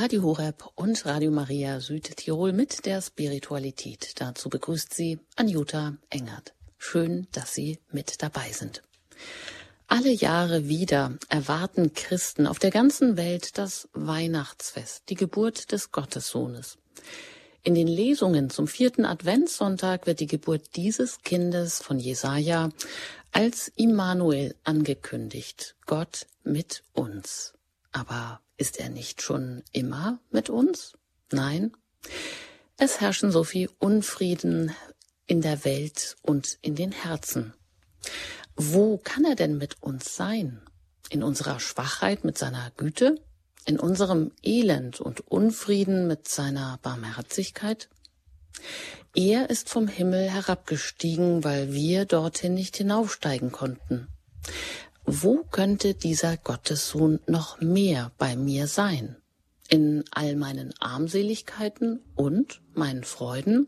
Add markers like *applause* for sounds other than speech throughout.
Radio Horeb und Radio Maria Südtirol mit der Spiritualität. Dazu begrüßt sie Anjuta Engert. Schön, dass Sie mit dabei sind. Alle Jahre wieder erwarten Christen auf der ganzen Welt das Weihnachtsfest, die Geburt des Gottessohnes. In den Lesungen zum vierten Adventssonntag wird die Geburt dieses Kindes von Jesaja als Immanuel angekündigt. Gott mit uns. Aber ist er nicht schon immer mit uns? Nein. Es herrschen so viel Unfrieden in der Welt und in den Herzen. Wo kann er denn mit uns sein? In unserer Schwachheit mit seiner Güte? In unserem Elend und Unfrieden mit seiner Barmherzigkeit? Er ist vom Himmel herabgestiegen, weil wir dorthin nicht hinaufsteigen konnten wo könnte dieser Gottessohn noch mehr bei mir sein? In all meinen Armseligkeiten und meinen Freuden,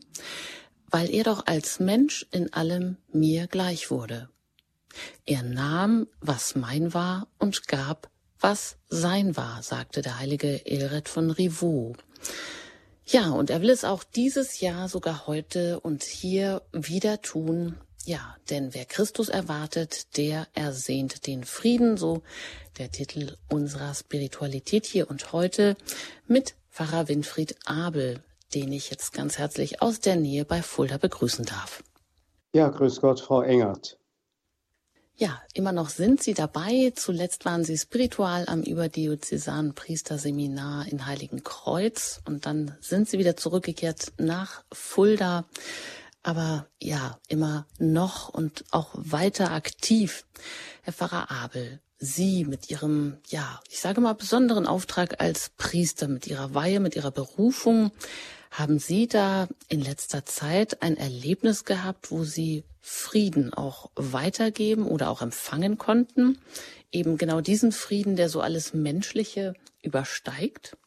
weil er doch als Mensch in allem mir gleich wurde. Er nahm, was mein war, und gab, was sein war, sagte der heilige Elred von Rivaux. Ja, und er will es auch dieses Jahr, sogar heute und hier wieder tun, ja, denn wer Christus erwartet, der ersehnt den Frieden, so der Titel unserer Spiritualität hier und heute mit Pfarrer Winfried Abel, den ich jetzt ganz herzlich aus der Nähe bei Fulda begrüßen darf. Ja, grüß Gott, Frau Engert. Ja, immer noch sind Sie dabei. Zuletzt waren Sie spiritual am überdiözesanen Priesterseminar in Heiligenkreuz und dann sind Sie wieder zurückgekehrt nach Fulda aber ja, immer noch und auch weiter aktiv. Herr Pfarrer Abel, Sie mit Ihrem, ja, ich sage mal, besonderen Auftrag als Priester, mit Ihrer Weihe, mit Ihrer Berufung, haben Sie da in letzter Zeit ein Erlebnis gehabt, wo Sie Frieden auch weitergeben oder auch empfangen konnten? Eben genau diesen Frieden, der so alles Menschliche übersteigt?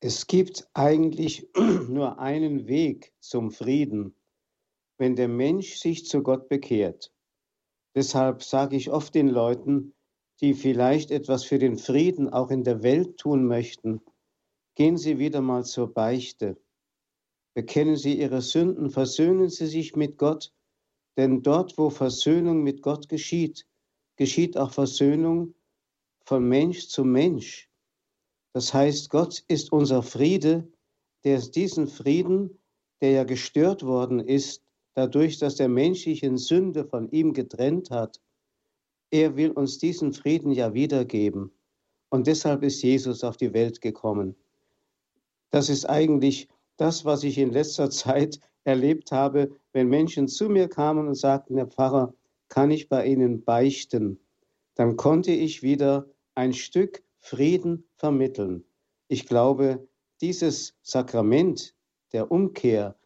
Es gibt eigentlich *clears throat* nur einen Weg zum Frieden, wenn der Mensch sich zu Gott bekehrt. Deshalb sage ich oft den Leuten, die vielleicht etwas für den Frieden auch in der Welt tun möchten, gehen Sie wieder mal zur Beichte. Bekennen Sie Ihre Sünden, versöhnen Sie sich mit Gott, denn dort, wo Versöhnung mit Gott geschieht, geschieht auch Versöhnung von Mensch zu Mensch. Das heißt, Gott ist unser Friede, der diesen Frieden, der ja gestört worden ist, dadurch, dass der Mensch sich in Sünde von ihm getrennt hat, er will uns diesen Frieden ja wiedergeben. Und deshalb ist Jesus auf die Welt gekommen. Das ist eigentlich das, was ich in letzter *laughs* Zeit erlebt habe, wenn Menschen zu mir kamen und sagten, Herr Pfarrer, kann ich bei Ihnen beichten? Dann konnte ich wieder ein Stück Frieden vermitteln. Ich glaube, dieses Sakrament der Umkehr,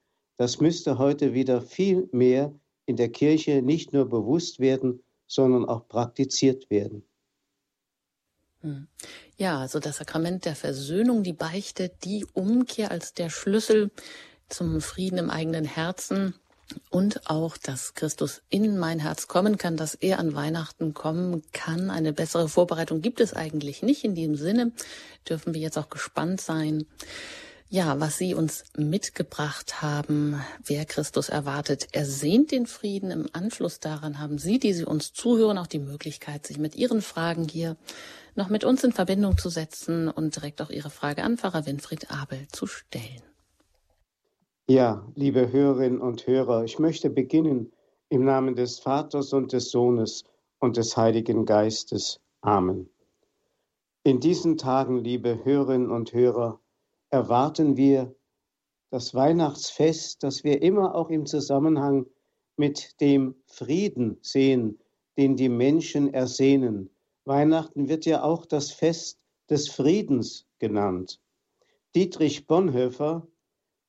das müsste heute wieder viel mehr in der Kirche nicht nur bewusst werden, sondern auch praktiziert werden. Hm. Ja, also das Sakrament der Versöhnung, die Beichte, die Umkehr als der Schlüssel zum Frieden im eigenen Herzen und auch, dass Christus in mein Herz kommen kann, dass er an Weihnachten kommen kann. Eine bessere Vorbereitung gibt es eigentlich nicht. In diesem Sinne dürfen wir jetzt auch gespannt sein, ja, was Sie uns mitgebracht haben, wer Christus erwartet, er sehnt den Frieden. Im Anschluss daran haben Sie, die Sie uns zuhören, auch die Möglichkeit, sich mit Ihren Fragen hier noch mit uns in Verbindung zu setzen und direkt auch Ihre Frage an Pfarrer Winfried Abel zu stellen. Ja, liebe Hörerinnen und Hörer, ich möchte beginnen im Namen des Vaters und des Sohnes und des Heiligen Geistes. Amen. In diesen Tagen, liebe Hörerinnen und Hörer, erwarten wir das Weihnachtsfest, das wir immer auch im Zusammenhang mit dem Frieden sehen, den die Menschen ersehnen. Weihnachten wird ja auch das Fest des Friedens genannt. Dietrich Bonhoeffer,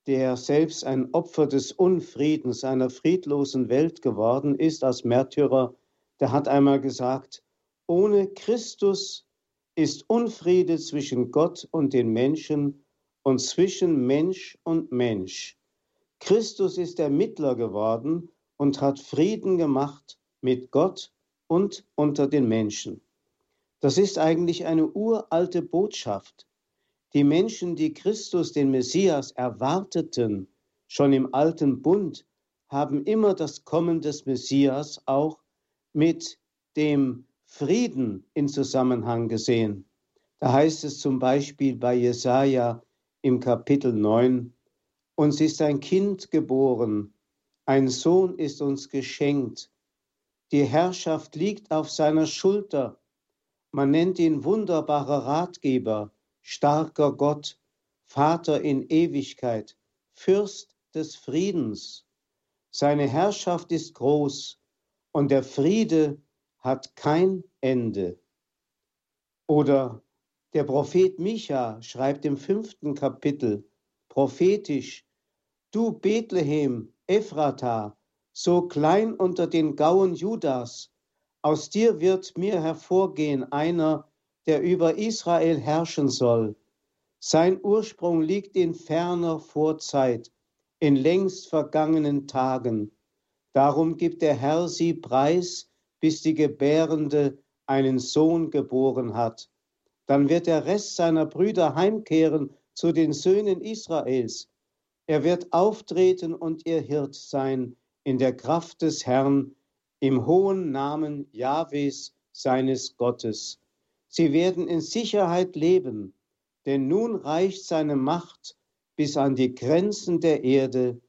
der selbst ein Opfer des Unfriedens einer friedlosen Welt geworden ist als Märtyrer, der hat einmal gesagt, ohne Christus ist Unfriede zwischen Gott und den Menschen und zwischen Mensch und Mensch. Christus ist der Mittler geworden und hat Frieden gemacht mit Gott und unter den Menschen. Das ist eigentlich eine uralte Botschaft. Die Menschen, die Christus, den Messias, erwarteten, schon im alten Bund, haben immer das Kommen des Messias auch mit dem Frieden in Zusammenhang gesehen. Da heißt es zum Beispiel bei Jesaja im Kapitel 9, uns ist ein Kind geboren, ein Sohn ist uns geschenkt. Die Herrschaft liegt auf seiner Schulter. Man nennt ihn wunderbarer Ratgeber, starker Gott, Vater in Ewigkeit, Fürst des Friedens. Seine Herrschaft ist groß und der Friede hat kein Ende. Oder der Prophet Micha schreibt im fünften Kapitel prophetisch, Du Bethlehem, Ephrata, so klein unter den Gauen Judas, aus dir wird mir hervorgehen einer, der über Israel herrschen soll. Sein Ursprung liegt in ferner Vorzeit, in längst vergangenen Tagen. Darum gibt der Herr sie preis, bis die Gebärende einen Sohn geboren hat. Dann wird der Rest seiner Brüder heimkehren zu den Söhnen Israels. Er wird auftreten und ihr Hirt sein in der Kraft des Herrn, im hohen Namen Jahwes, seines Gottes. Sie werden in Sicherheit leben, denn nun reicht seine Macht bis an die Grenzen der Erde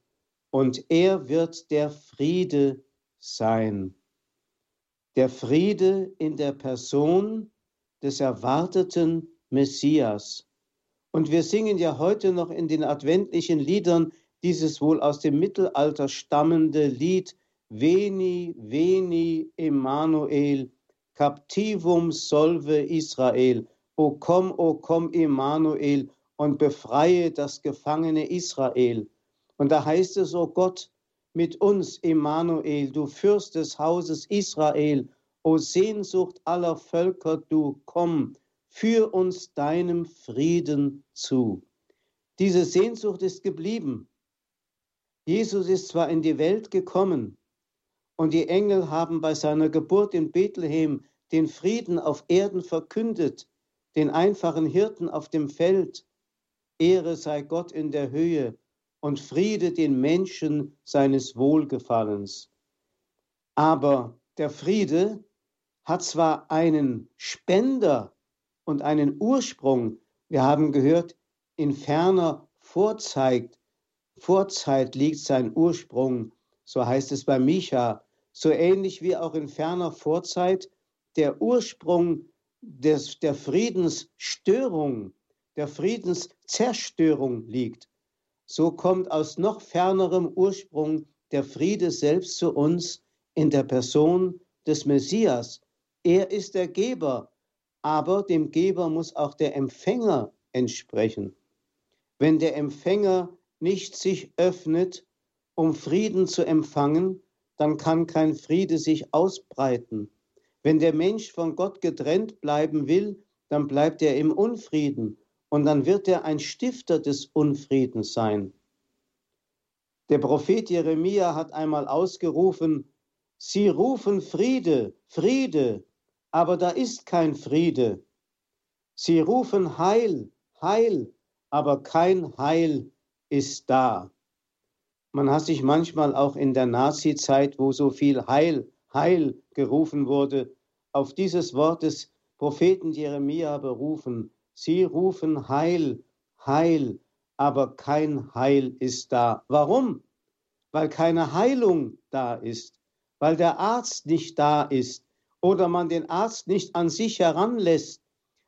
und er wird der Friede sein. Der Friede in der Person des erwarteten Messias. Und wir singen ja heute noch in den adventlichen Liedern dieses wohl aus dem Mittelalter stammende Lied Veni, Veni, Emmanuel, Captivum solve Israel. O komm, o komm, Emmanuel, und befreie das gefangene Israel. Und da heißt es, o Gott, mit uns, Emmanuel, du Fürst des Hauses Israel, o Sehnsucht aller Völker, du komm, führ uns deinem Frieden zu. Diese Sehnsucht ist geblieben. Jesus ist zwar in die Welt gekommen, und die Engel haben bei seiner Geburt in Bethlehem den Frieden auf Erden verkündet, den einfachen Hirten auf dem Feld. Ehre sei Gott in der Höhe und Friede den Menschen seines Wohlgefallens. Aber der Friede hat zwar einen Spender und einen Ursprung, wir haben gehört, in ferner Vorzeit, Vorzeit liegt sein Ursprung, so heißt es bei Micha, so ähnlich wie auch in ferner Vorzeit der Ursprung des, der Friedensstörung, der Friedenszerstörung liegt. So kommt aus noch fernerem Ursprung der Friede selbst zu uns in der Person des Messias. Er ist der Geber, aber dem Geber muss auch der Empfänger entsprechen. Wenn der Empfänger nicht sich öffnet, um Frieden zu empfangen, dann kann kein Friede sich ausbreiten. Wenn der Mensch von Gott getrennt bleiben will, dann bleibt er im Unfrieden und dann wird er ein Stifter des Unfriedens sein. Der Prophet Jeremia hat einmal ausgerufen, Sie rufen Friede, Friede, aber da ist kein Friede. Sie rufen Heil, Heil, aber kein Heil ist da. Man hat sich manchmal auch in der Nazi-Zeit, wo so viel Heil, Heil gerufen wurde, auf dieses Wort des Propheten Jeremia berufen. Sie rufen Heil, Heil, aber kein Heil ist da. Warum? Weil keine Heilung da ist, weil der Arzt nicht da ist oder man den Arzt nicht an sich heranlässt,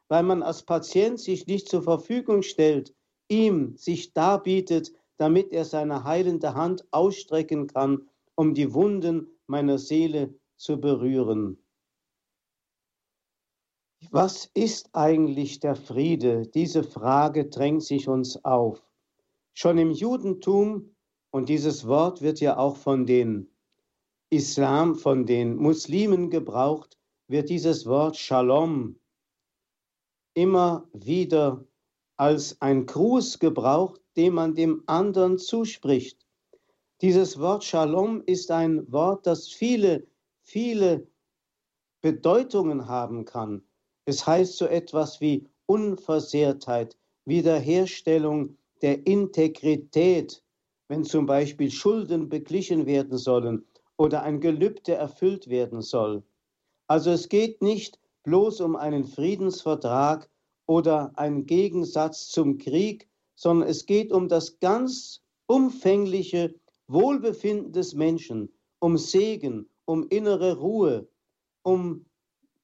weil man als Patient sich nicht zur Verfügung stellt, ihm sich darbietet, damit er seine heilende Hand ausstrecken kann, um die Wunden meiner Seele zu berühren. Was ist eigentlich der Friede? Diese Frage drängt sich uns auf. Schon im Judentum, und dieses Wort wird ja auch von den Islam, von den Muslimen gebraucht, wird dieses Wort Shalom immer wieder als ein Gruß gebraucht, den man dem anderen zuspricht. Dieses Wort Shalom ist ein Wort, das viele, viele Bedeutungen haben kann. Es heißt so etwas wie Unversehrtheit, Wiederherstellung der Integrität, wenn zum Beispiel Schulden beglichen werden sollen oder ein Gelübde erfüllt werden soll. Also es geht nicht bloß um einen Friedensvertrag oder einen Gegensatz zum Krieg, sondern es geht um das ganz umfängliche Wohlbefinden des Menschen, um Segen, um innere Ruhe, um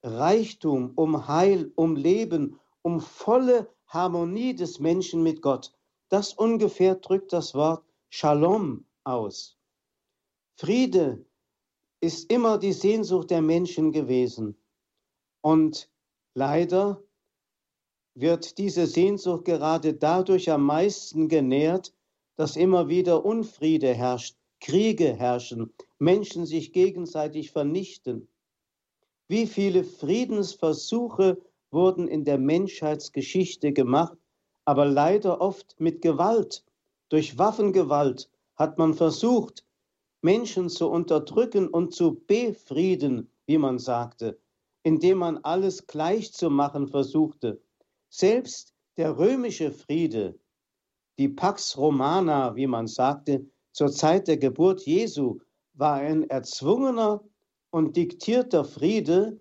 Reichtum, um Heil, um Leben, um volle Harmonie des Menschen mit Gott. Das ungefähr drückt das Wort Shalom aus. Friede ist immer die Sehnsucht der Menschen gewesen. Und leider wird diese Sehnsucht gerade dadurch am meisten genährt, dass immer wieder Unfriede herrscht, Kriege herrschen, Menschen sich gegenseitig vernichten. Wie viele Friedensversuche wurden in der Menschheitsgeschichte gemacht, aber leider oft mit Gewalt. Durch Waffengewalt hat man versucht, Menschen zu unterdrücken und zu befrieden, wie man sagte, indem man alles gleich zu machen versuchte. Selbst der römische Friede, die Pax Romana, wie man sagte, zur Zeit der Geburt Jesu, war ein erzwungener und diktierter Friede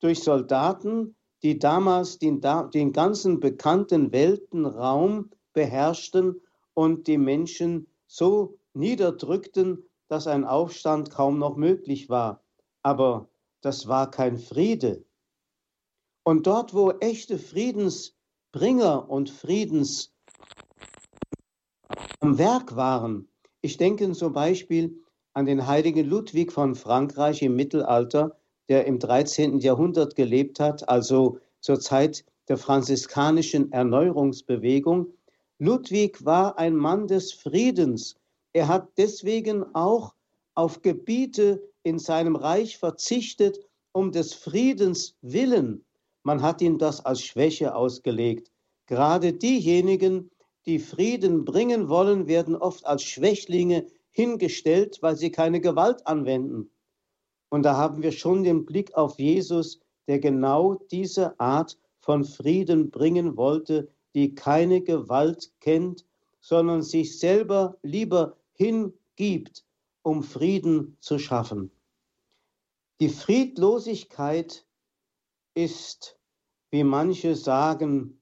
durch Soldaten, die damals den, den ganzen bekannten Weltenraum beherrschten und die Menschen so niederdrückten, dass ein Aufstand kaum noch möglich war. Aber das war kein Friede. Und dort, wo echte Friedensbringer und Friedens am Werk waren, ich denke zum Beispiel an den heiligen Ludwig von Frankreich im Mittelalter, der im 13. Jahrhundert gelebt hat, also zur Zeit der franziskanischen Erneuerungsbewegung. Ludwig war ein Mann des Friedens. Er hat deswegen auch auf Gebiete in seinem Reich verzichtet, um des Friedens willen. Man hat ihm das als Schwäche ausgelegt. Gerade diejenigen, die Frieden bringen wollen, werden oft als Schwächlinge hingestellt, weil sie keine Gewalt anwenden. Und da haben wir schon den Blick auf Jesus, der genau diese Art von Frieden bringen wollte, die keine Gewalt kennt, sondern sich selber lieber hingibt, um Frieden zu schaffen. Die Friedlosigkeit ist, wie manche sagen,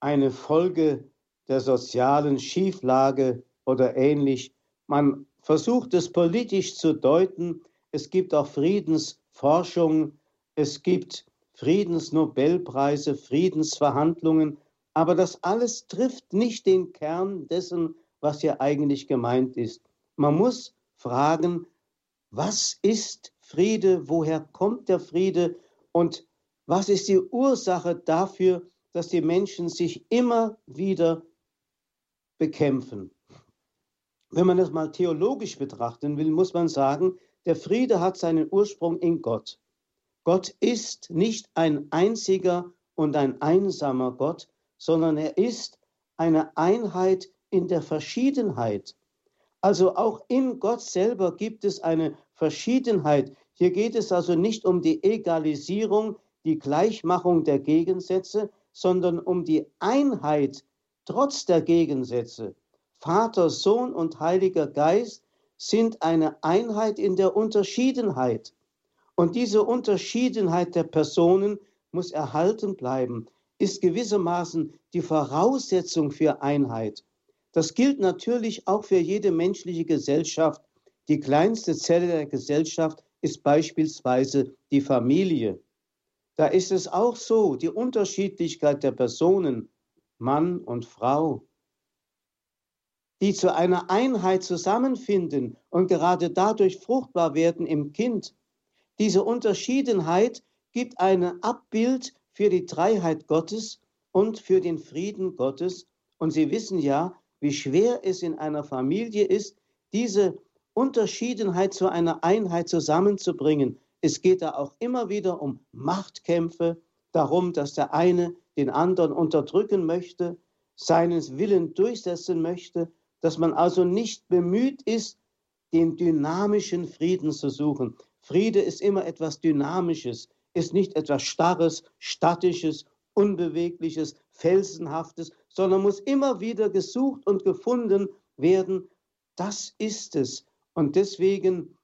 eine Folge der sozialen Schieflage oder ähnlich. Man versucht es politisch zu deuten, es gibt auch Friedensforschung, es gibt Friedensnobelpreise, Friedensverhandlungen, aber das alles trifft nicht den Kern dessen, was hier eigentlich gemeint ist. Man muss fragen, was ist Friede, woher kommt der Friede und was ist die Ursache dafür, dass die Menschen sich immer wieder bekämpfen. Wenn man das mal theologisch betrachten will, muss man sagen, der Friede hat seinen Ursprung in Gott. Gott ist nicht ein einziger und ein einsamer Gott, sondern er ist eine Einheit in der Verschiedenheit. Also auch in Gott selber gibt es eine Verschiedenheit. Hier geht es also nicht um die Egalisierung, die Gleichmachung der Gegensätze, sondern um die Einheit trotz der Gegensätze. Vater, Sohn und Heiliger Geist sind eine Einheit in der Unterschiedenheit. Und diese Unterschiedenheit der Personen muss erhalten bleiben, ist gewissermaßen die Voraussetzung für Einheit. Das gilt natürlich auch für jede menschliche Gesellschaft. Die kleinste Zelle der Gesellschaft ist beispielsweise die Familie. Da ist es auch so, die Unterschiedlichkeit der Personen, Mann und Frau, die zu einer Einheit zusammenfinden und gerade dadurch fruchtbar werden im Kind. Diese Unterschiedenheit gibt ein Abbild für die Dreiheit Gottes und für den Frieden Gottes. Und Sie wissen ja, wie schwer es in einer Familie ist, diese Unterschiedenheit zu einer Einheit zusammenzubringen. Es geht da auch immer wieder um Machtkämpfe, darum, dass der eine den anderen unterdrücken möchte, seinen Willen durchsetzen möchte dass man also nicht bemüht ist, den dynamischen Frieden zu suchen. Friede ist immer etwas Dynamisches, ist nicht etwas Starres, Statisches, Unbewegliches, Felsenhaftes, sondern muss immer wieder gesucht und gefunden werden. Das ist es. Und deswegen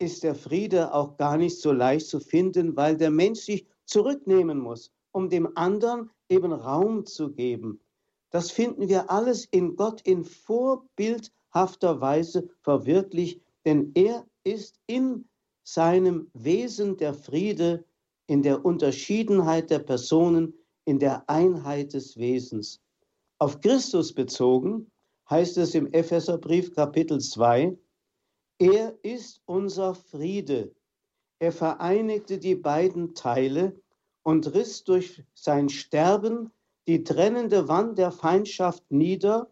ist der Friede auch gar nicht so leicht zu finden, weil der Mensch sich zurücknehmen muss, um dem anderen eben Raum zu geben. Das finden wir alles in Gott in vorbildhafter Weise verwirklicht, denn er ist in seinem Wesen der Friede, in der Unterschiedenheit der Personen, in der Einheit des Wesens. Auf Christus bezogen heißt es im Epheserbrief Kapitel 2, er ist unser Friede. Er vereinigte die beiden Teile und riss durch sein Sterben die trennende Wand der Feindschaft nieder,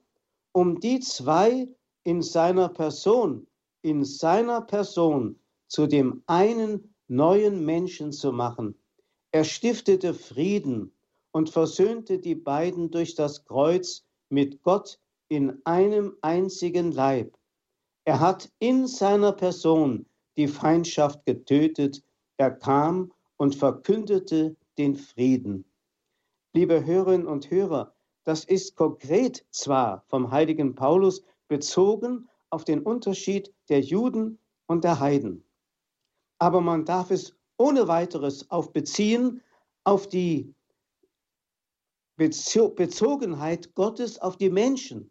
um die zwei in seiner Person, in seiner Person zu dem einen neuen Menschen zu machen. Er stiftete Frieden und versöhnte die beiden durch das Kreuz mit Gott in einem einzigen Leib. Er hat in seiner Person die Feindschaft getötet. Er kam und verkündete den Frieden. Liebe Hörerinnen und Hörer, das ist konkret zwar vom heiligen Paulus bezogen auf den Unterschied der Juden und der Heiden, aber man darf es ohne weiteres auf beziehen auf die Bezogenheit Gottes auf die Menschen.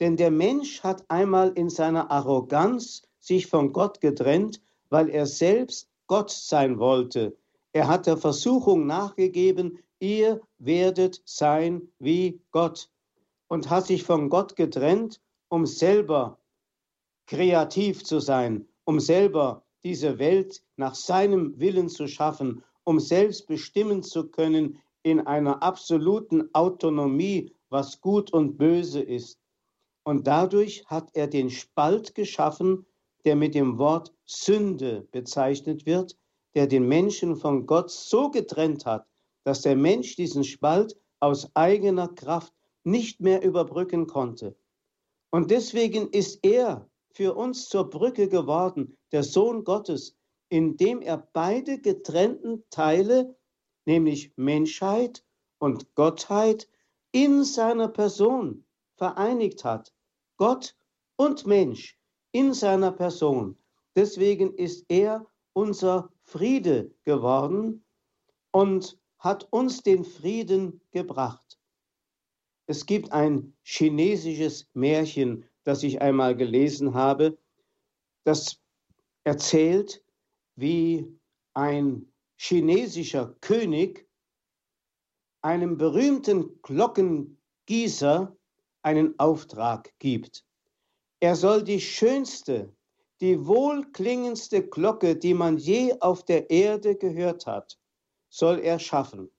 Denn der Mensch hat einmal in seiner Arroganz sich von Gott getrennt, weil er selbst Gott sein wollte. Er hat der Versuchung nachgegeben, ihr werdet sein wie Gott und hat sich von Gott getrennt, um selber kreativ zu sein, um selber diese Welt nach seinem Willen zu schaffen, um selbst bestimmen zu können in einer absoluten Autonomie, was gut und böse ist. Und dadurch hat er den Spalt geschaffen, der mit dem Wort Sünde bezeichnet wird, der den Menschen von Gott so getrennt hat, dass der Mensch diesen Spalt aus eigener Kraft nicht mehr überbrücken konnte. Und deswegen ist er für uns zur Brücke geworden, der Sohn Gottes, indem er beide getrennten Teile, nämlich Menschheit und Gottheit, in seiner Person vereinigt hat. Gott und Mensch in seiner Person. Deswegen ist er unser Friede geworden und hat uns den Frieden gebracht. Es gibt ein chinesisches Märchen, das ich einmal gelesen habe, das erzählt, wie ein chinesischer König einem berühmten Glockengießer einen Auftrag gibt. Er soll die schönste, die wohlklingendste Glocke, die man je auf der Erde gehört hat, soll er schaffen.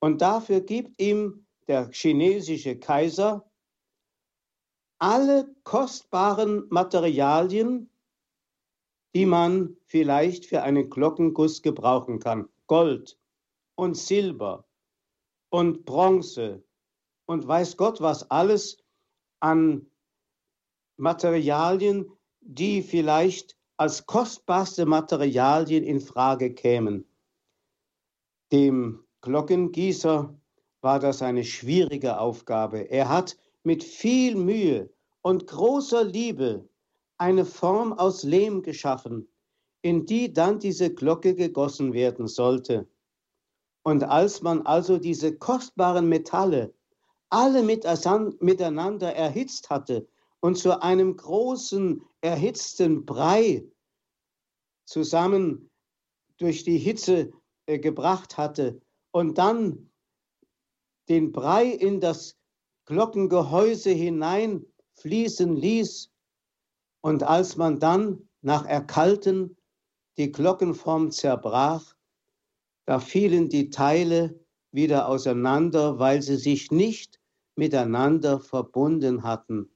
Und dafür gibt ihm der chinesische Kaiser alle kostbaren Materialien, die man vielleicht für einen Glockenguss gebrauchen kann. Gold und Silber und Bronze und weiß Gott was alles an Materialien, die vielleicht als kostbarste Materialien in Frage kämen. Dem Glockengießer war das eine schwierige Aufgabe. Er hat mit viel Mühe und großer Liebe eine Form aus Lehm geschaffen, in die dann diese Glocke gegossen werden sollte. Und als man also diese kostbaren Metalle alle miteinander erhitzt hatte und zu einem großen erhitzten Brei zusammen durch die Hitze äh, gebracht hatte und dann den Brei in das Glockengehäuse hineinfließen ließ und als man dann nach Erkalten die Glockenform zerbrach, da fielen die Teile wieder auseinander, weil sie sich nicht miteinander verbunden hatten.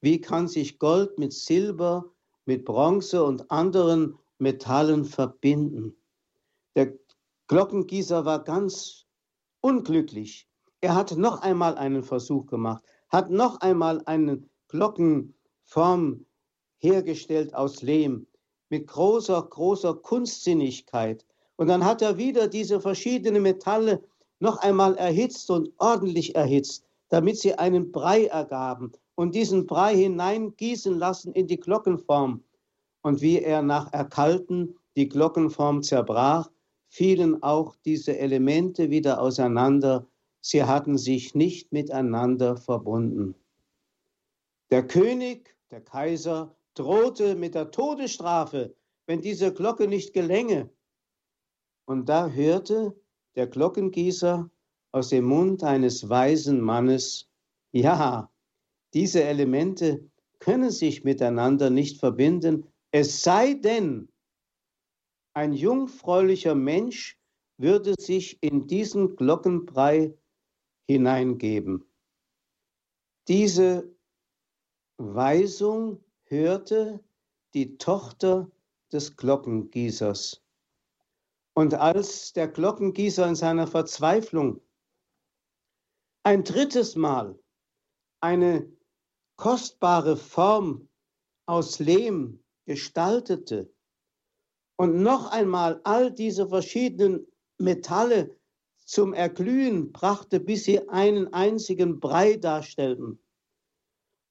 Wie kann sich Gold mit Silber, mit Bronze und anderen Metallen verbinden? Der Glockengießer war ganz unglücklich. Er hat noch einmal einen Versuch gemacht, hat noch einmal eine Glockenform hergestellt aus Lehm mit großer, großer Kunstsinnigkeit. Und dann hat er wieder diese verschiedenen Metalle noch einmal erhitzt und ordentlich erhitzt damit sie einen Brei ergaben und diesen Brei hineingießen lassen in die Glockenform. Und wie er nach Erkalten die Glockenform zerbrach, fielen auch diese Elemente wieder auseinander. Sie hatten sich nicht miteinander verbunden. Der König, der Kaiser, drohte mit der Todesstrafe, wenn diese Glocke nicht gelänge. Und da hörte der Glockengießer aus dem Mund eines weisen Mannes, ja, diese Elemente können sich miteinander nicht verbinden, es sei denn, ein jungfräulicher Mensch würde sich in diesen Glockenbrei hineingeben. Diese Weisung hörte die Tochter des Glockengießers. Und als der Glockengießer in seiner Verzweiflung ein drittes Mal eine kostbare Form aus Lehm gestaltete und noch einmal all diese verschiedenen Metalle zum Erglühen brachte, bis sie einen einzigen Brei darstellten.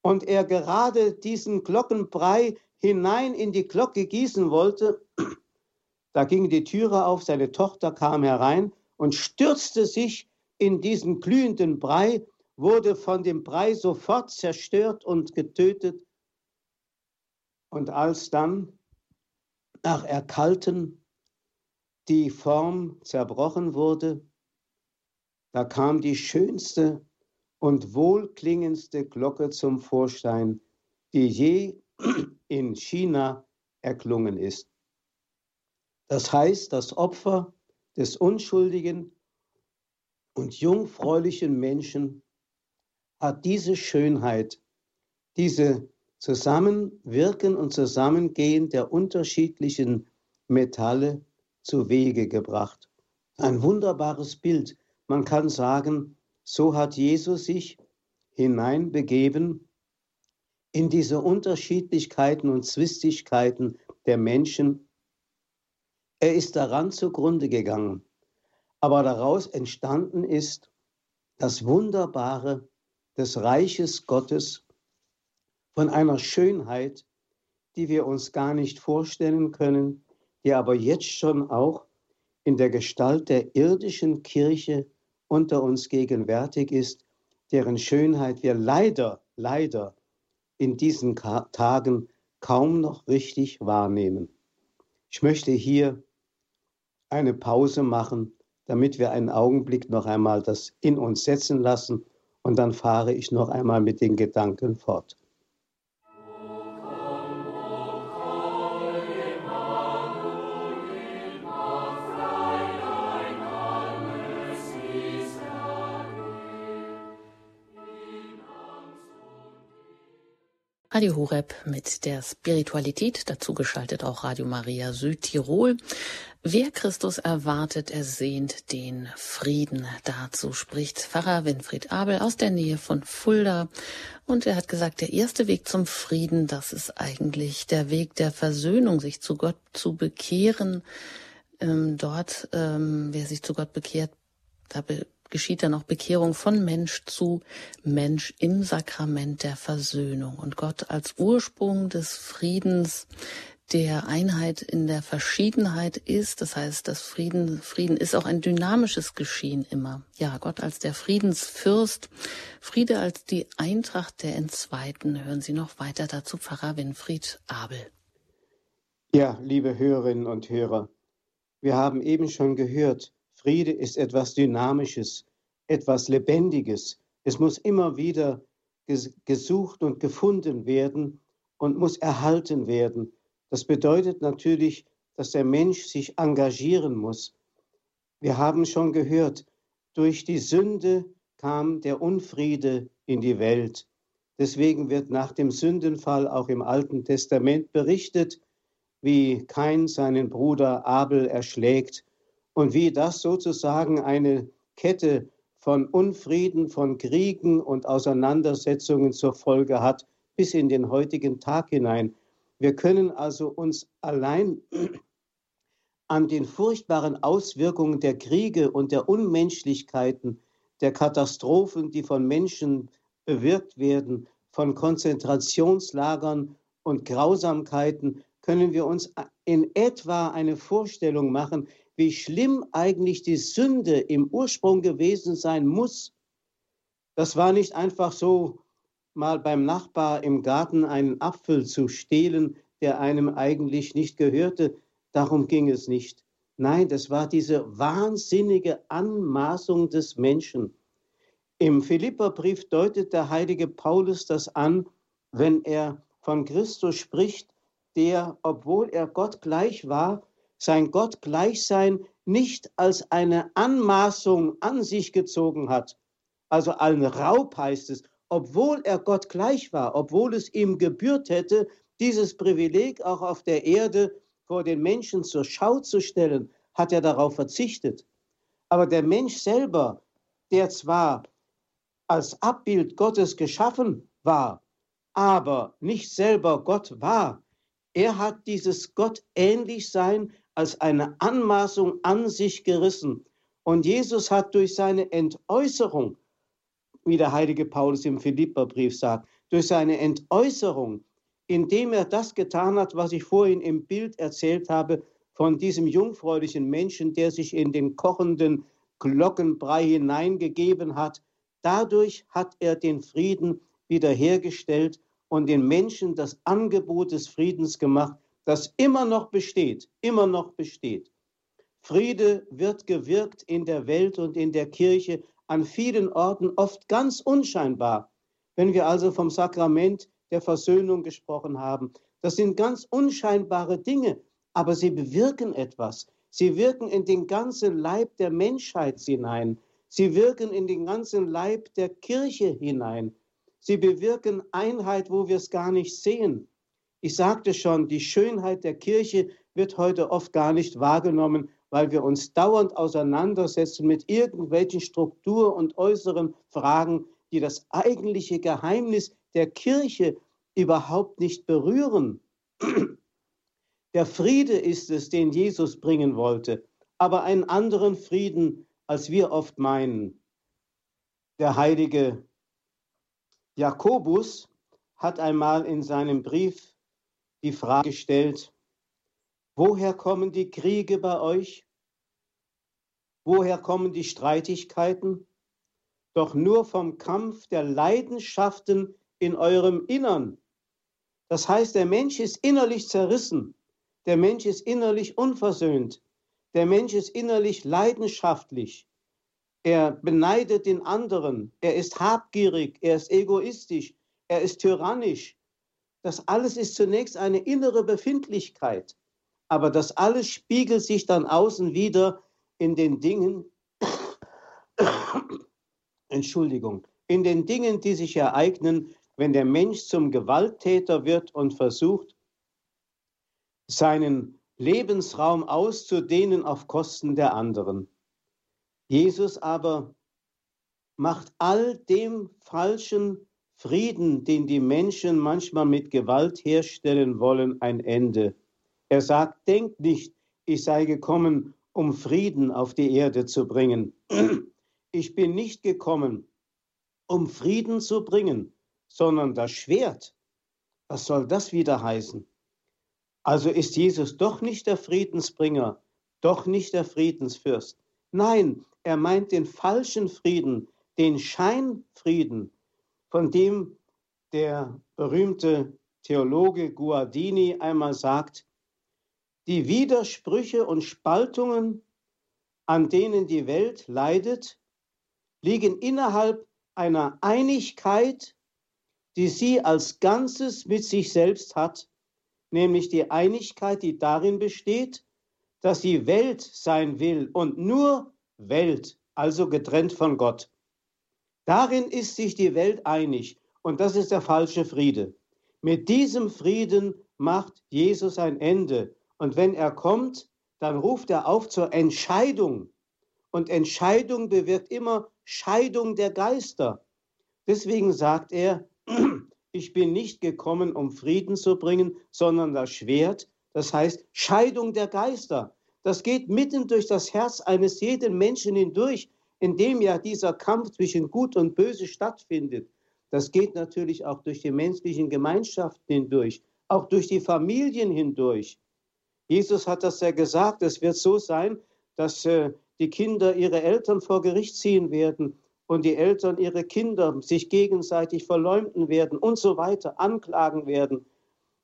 Und er gerade diesen Glockenbrei hinein in die Glocke gießen wollte, *clears throat* da ging die Türe auf, seine Tochter kam herein und stürzte sich in diesen glühenden Brei, wurde von dem Brei sofort zerstört und getötet. Und als dann nach Erkalten die Form zerbrochen wurde, da kam die schönste und wohlklingendste Glocke zum Vorschein, die je *clears throat* in China erklungen ist. Das heißt, das Opfer des unschuldigen und jungfräulichen Menschen hat diese Schönheit, diese Zusammenwirken und Zusammengehen der unterschiedlichen Metalle zu Wege gebracht. Ein wunderbares Bild. Man kann sagen, so hat Jesus sich hineinbegeben in diese Unterschiedlichkeiten und Zwistigkeiten der Menschen. Er ist daran zugrunde gegangen. Aber daraus entstanden ist das Wunderbare des Reiches Gottes von einer Schönheit, die wir uns gar nicht vorstellen können, die aber jetzt schon auch in der Gestalt der irdischen Kirche unter uns gegenwärtig ist, deren Schönheit wir leider, leider in diesen Tagen kaum noch richtig wahrnehmen. Ich möchte hier eine Pause machen damit wir einen Augenblick noch einmal das in uns setzen lassen und dann fahre ich noch einmal mit den Gedanken fort. Radio Horeb mit der Spiritualität, dazu geschaltet auch Radio Maria Südtirol. Wer Christus erwartet, ersehnt den Frieden. Dazu spricht Pfarrer Winfried Abel aus der Nähe von Fulda. Und er hat gesagt, der erste Weg zum Frieden, das ist eigentlich der Weg der Versöhnung, sich zu Gott zu bekehren. Ähm, dort, ähm, wer sich zu Gott bekehrt, da be geschieht dann auch Bekehrung von Mensch zu Mensch im Sakrament der Versöhnung. Und Gott als Ursprung des Friedens, der Einheit in der Verschiedenheit ist. Das heißt, das Frieden, Frieden ist auch ein dynamisches Geschehen immer. Ja, Gott als der Friedensfürst, Friede als die Eintracht der Entzweiten. Hören Sie noch weiter dazu Pfarrer Winfried Abel. Ja, liebe Hörerinnen und Hörer, wir haben eben schon gehört, Friede ist etwas Dynamisches, etwas Lebendiges. Es muss immer wieder gesucht und gefunden werden und muss erhalten werden. Das bedeutet natürlich, dass der Mensch sich engagieren muss. Wir haben schon gehört, durch die Sünde kam der Unfriede in die Welt. Deswegen wird nach dem Sündenfall auch im Alten Testament berichtet, wie Kain seinen Bruder Abel erschlägt und wie das sozusagen eine Kette von Unfrieden, von Kriegen und Auseinandersetzungen zur Folge hat, bis in den heutigen Tag hinein. Wir können also uns allein *clears throat* an den furchtbaren Auswirkungen der Kriege und der Unmenschlichkeiten, der Katastrophen, die von Menschen bewirkt werden, von Konzentrationslagern und Grausamkeiten, können wir uns in etwa eine Vorstellung machen, wie schlimm eigentlich die Sünde im Ursprung gewesen sein muss. Das war nicht einfach so, mal beim Nachbar im Garten einen Apfel zu stehlen, der einem eigentlich nicht gehörte. Darum ging es nicht. Nein, das war diese wahnsinnige Anmaßung des Menschen. Im Philipperbrief deutet der heilige Paulus das an, wenn er von Christus spricht, der, obwohl er Gott gleich war, sein Gott Gleichsein nicht als eine Anmaßung an sich gezogen hat. Also ein Raub heißt es, obwohl er Gott gleich war, obwohl es ihm gebührt hätte, dieses Privileg auch auf der Erde vor den Menschen zur Schau zu stellen, hat er darauf verzichtet. Aber der Mensch selber, der zwar als Abbild Gottes geschaffen war, aber nicht selber Gott war, er hat dieses Gott ähnlich sein als eine Anmaßung an sich gerissen. Und Jesus hat durch seine Entäußerung, wie der heilige Paulus im Philipperbrief sagt, durch seine Entäußerung indem er das getan hat, was ich vorhin im Bild erzählt habe, von diesem jungfräulichen Menschen, der sich in den kochenden Glockenbrei hineingegeben hat. Dadurch hat er den Frieden wiederhergestellt und den Menschen das Angebot des Friedens gemacht, das immer noch besteht, immer noch besteht. Friede wird gewirkt in der Welt und in der Kirche an vielen Orten, oft ganz unscheinbar. Wenn wir also vom Sakrament der Versöhnung gesprochen haben. Das sind ganz unscheinbare Dinge, aber sie bewirken etwas. Sie wirken in den ganzen Leib der Menschheit hinein. Sie wirken in den ganzen Leib der Kirche hinein. Sie bewirken Einheit, wo wir es gar nicht sehen. Ich sagte schon, die Schönheit der Kirche wird heute oft gar nicht wahrgenommen, weil wir uns dauernd auseinandersetzen mit irgendwelchen Struktur- und äußeren Fragen, die das eigentliche Geheimnis der Kirche überhaupt nicht berühren. *clears throat* Der Friede ist es, den Jesus bringen wollte, aber einen anderen Frieden, als wir oft meinen. Der heilige Jakobus hat einmal in seinem Brief die Frage gestellt, woher kommen die Kriege bei euch? Woher kommen die Streitigkeiten? doch nur vom Kampf der Leidenschaften in eurem Innern. Das heißt, der Mensch ist innerlich zerrissen, der Mensch ist innerlich unversöhnt, der Mensch ist innerlich leidenschaftlich. Er beneidet den anderen, er ist habgierig, er ist egoistisch, er ist tyrannisch. Das alles ist zunächst eine innere Befindlichkeit, aber das alles spiegelt sich dann außen wieder in den Dingen, *coughs* Entschuldigung, in den Dingen, die sich ereignen, wenn der Mensch zum Gewalttäter wird und versucht, seinen Lebensraum auszudehnen auf Kosten der anderen. Jesus aber macht all dem falschen Frieden, den die Menschen manchmal mit Gewalt herstellen wollen, ein Ende. Er sagt, denkt nicht, ich sei gekommen, um Frieden auf die Erde zu bringen *clears throat* ich bin nicht gekommen, um Frieden zu bringen, sondern das Schwert. Was soll das wieder heißen? Also ist Jesus doch nicht der Friedensbringer, doch nicht der Friedensfürst. Nein, er meint den falschen Frieden, den Scheinfrieden, von dem der berühmte Theologe Guardini einmal sagt, die Widersprüche und Spaltungen, an denen die Welt leidet, liegen innerhalb einer Einigkeit, die sie als Ganzes mit sich selbst hat, nämlich die Einigkeit, die darin besteht, dass sie Welt sein will und nur Welt, also getrennt von Gott. Darin ist sich die Welt einig und das ist der falsche Friede. Mit diesem Frieden macht Jesus ein Ende und wenn er kommt, dann ruft er auf zur Entscheidung. Und Entscheidung bewirkt immer Scheidung der Geister. Deswegen sagt er, *clears throat* ich bin nicht gekommen, um Frieden zu bringen, sondern das Schwert, das heißt Scheidung der Geister. Das geht mitten durch das Herz eines jeden Menschen hindurch. In dem ja dieser Kampf zwischen Gut und Böse stattfindet, das geht natürlich auch durch die menschlichen Gemeinschaften hindurch, auch durch die Familien hindurch. Jesus hat das ja gesagt, es wird so sein, dass äh, die Kinder ihre Eltern vor Gericht ziehen werden und die Eltern ihre Kinder sich gegenseitig verleumden werden und so weiter, anklagen werden.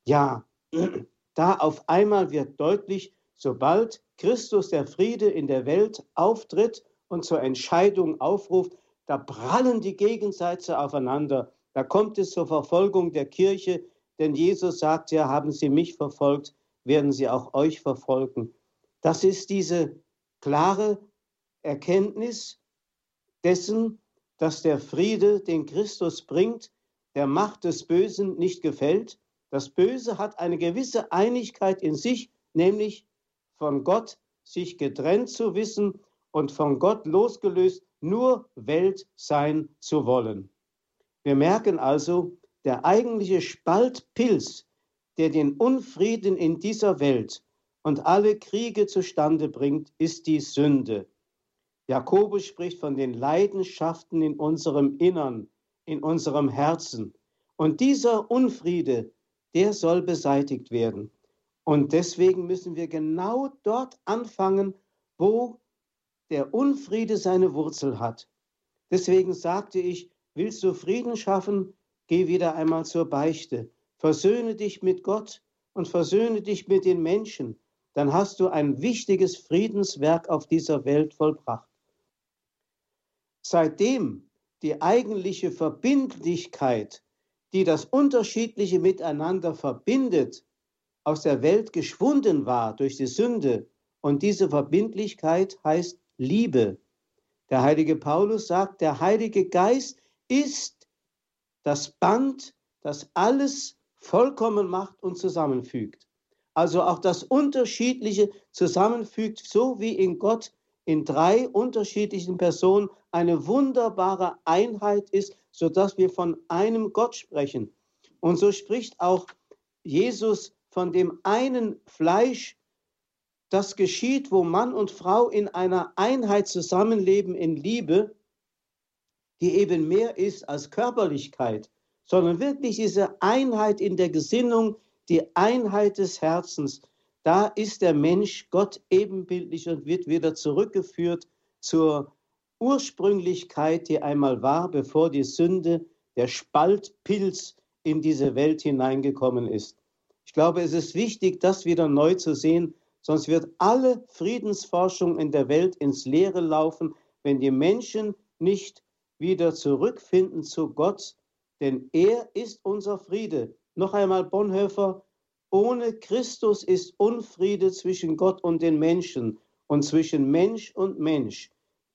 Ja, *clears throat* da auf einmal wird deutlich, sobald Christus der Friede in der Welt auftritt und zur Entscheidung aufruft, da prallen die Gegensätze aufeinander. Da kommt es zur Verfolgung der Kirche, denn Jesus sagt ja, haben sie mich verfolgt, werden sie auch euch verfolgen. Das ist diese klare Erkenntnis dessen, dass der Friede, den Christus bringt, der Macht des Bösen nicht gefällt. Das Böse hat eine gewisse Einigkeit in sich, nämlich von Gott sich getrennt zu wissen und von Gott losgelöst nur Welt sein zu wollen. Wir merken also, der eigentliche Spaltpilz, der den Unfrieden in dieser Welt und alle Kriege zustande bringt, ist die Sünde. Jakobus spricht von den Leidenschaften in unserem Innern, in unserem Herzen. Und dieser Unfriede, der soll beseitigt werden. Und deswegen müssen wir genau dort anfangen, wo der Unfriede seine Wurzel hat. Deswegen sagte ich, willst du Frieden schaffen, geh wieder einmal zur Beichte. Versöhne dich mit Gott und versöhne dich mit den Menschen. Dann hast du ein wichtiges Friedenswerk auf dieser Welt vollbracht. Seitdem die eigentliche Verbindlichkeit, die das unterschiedliche Miteinander verbindet, aus der Welt geschwunden war durch die Sünde, und diese Verbindlichkeit heißt Liebe. Der heilige Paulus sagt, der Heilige Geist ist das Band, das alles vollkommen macht und zusammenfügt. Also auch das Unterschiedliche zusammenfügt, so wie in Gott in drei unterschiedlichen Personen eine wunderbare Einheit ist, sodass wir von einem Gott sprechen. Und so spricht auch Jesus von dem einen Fleisch, das geschieht, wo Mann und Frau in einer Einheit zusammenleben in Liebe, die eben mehr ist als Körperlichkeit, sondern wirklich diese Einheit in der Gesinnung, die Einheit des Herzens, da ist der Mensch Gott ebenbildlich und wird wieder zurückgeführt zur Ursprünglichkeit, die einmal war, bevor die Sünde, der Spaltpilz in diese Welt hineingekommen ist. Ich glaube, es ist wichtig, das wieder neu zu sehen, sonst wird alle Friedensforschung in der Welt ins Leere laufen, wenn die Menschen nicht wieder zurückfinden zu Gott, denn er ist unser Friede. Noch einmal Bonhoeffer, ohne Christus ist Unfriede zwischen Gott und den Menschen und zwischen Mensch und Mensch.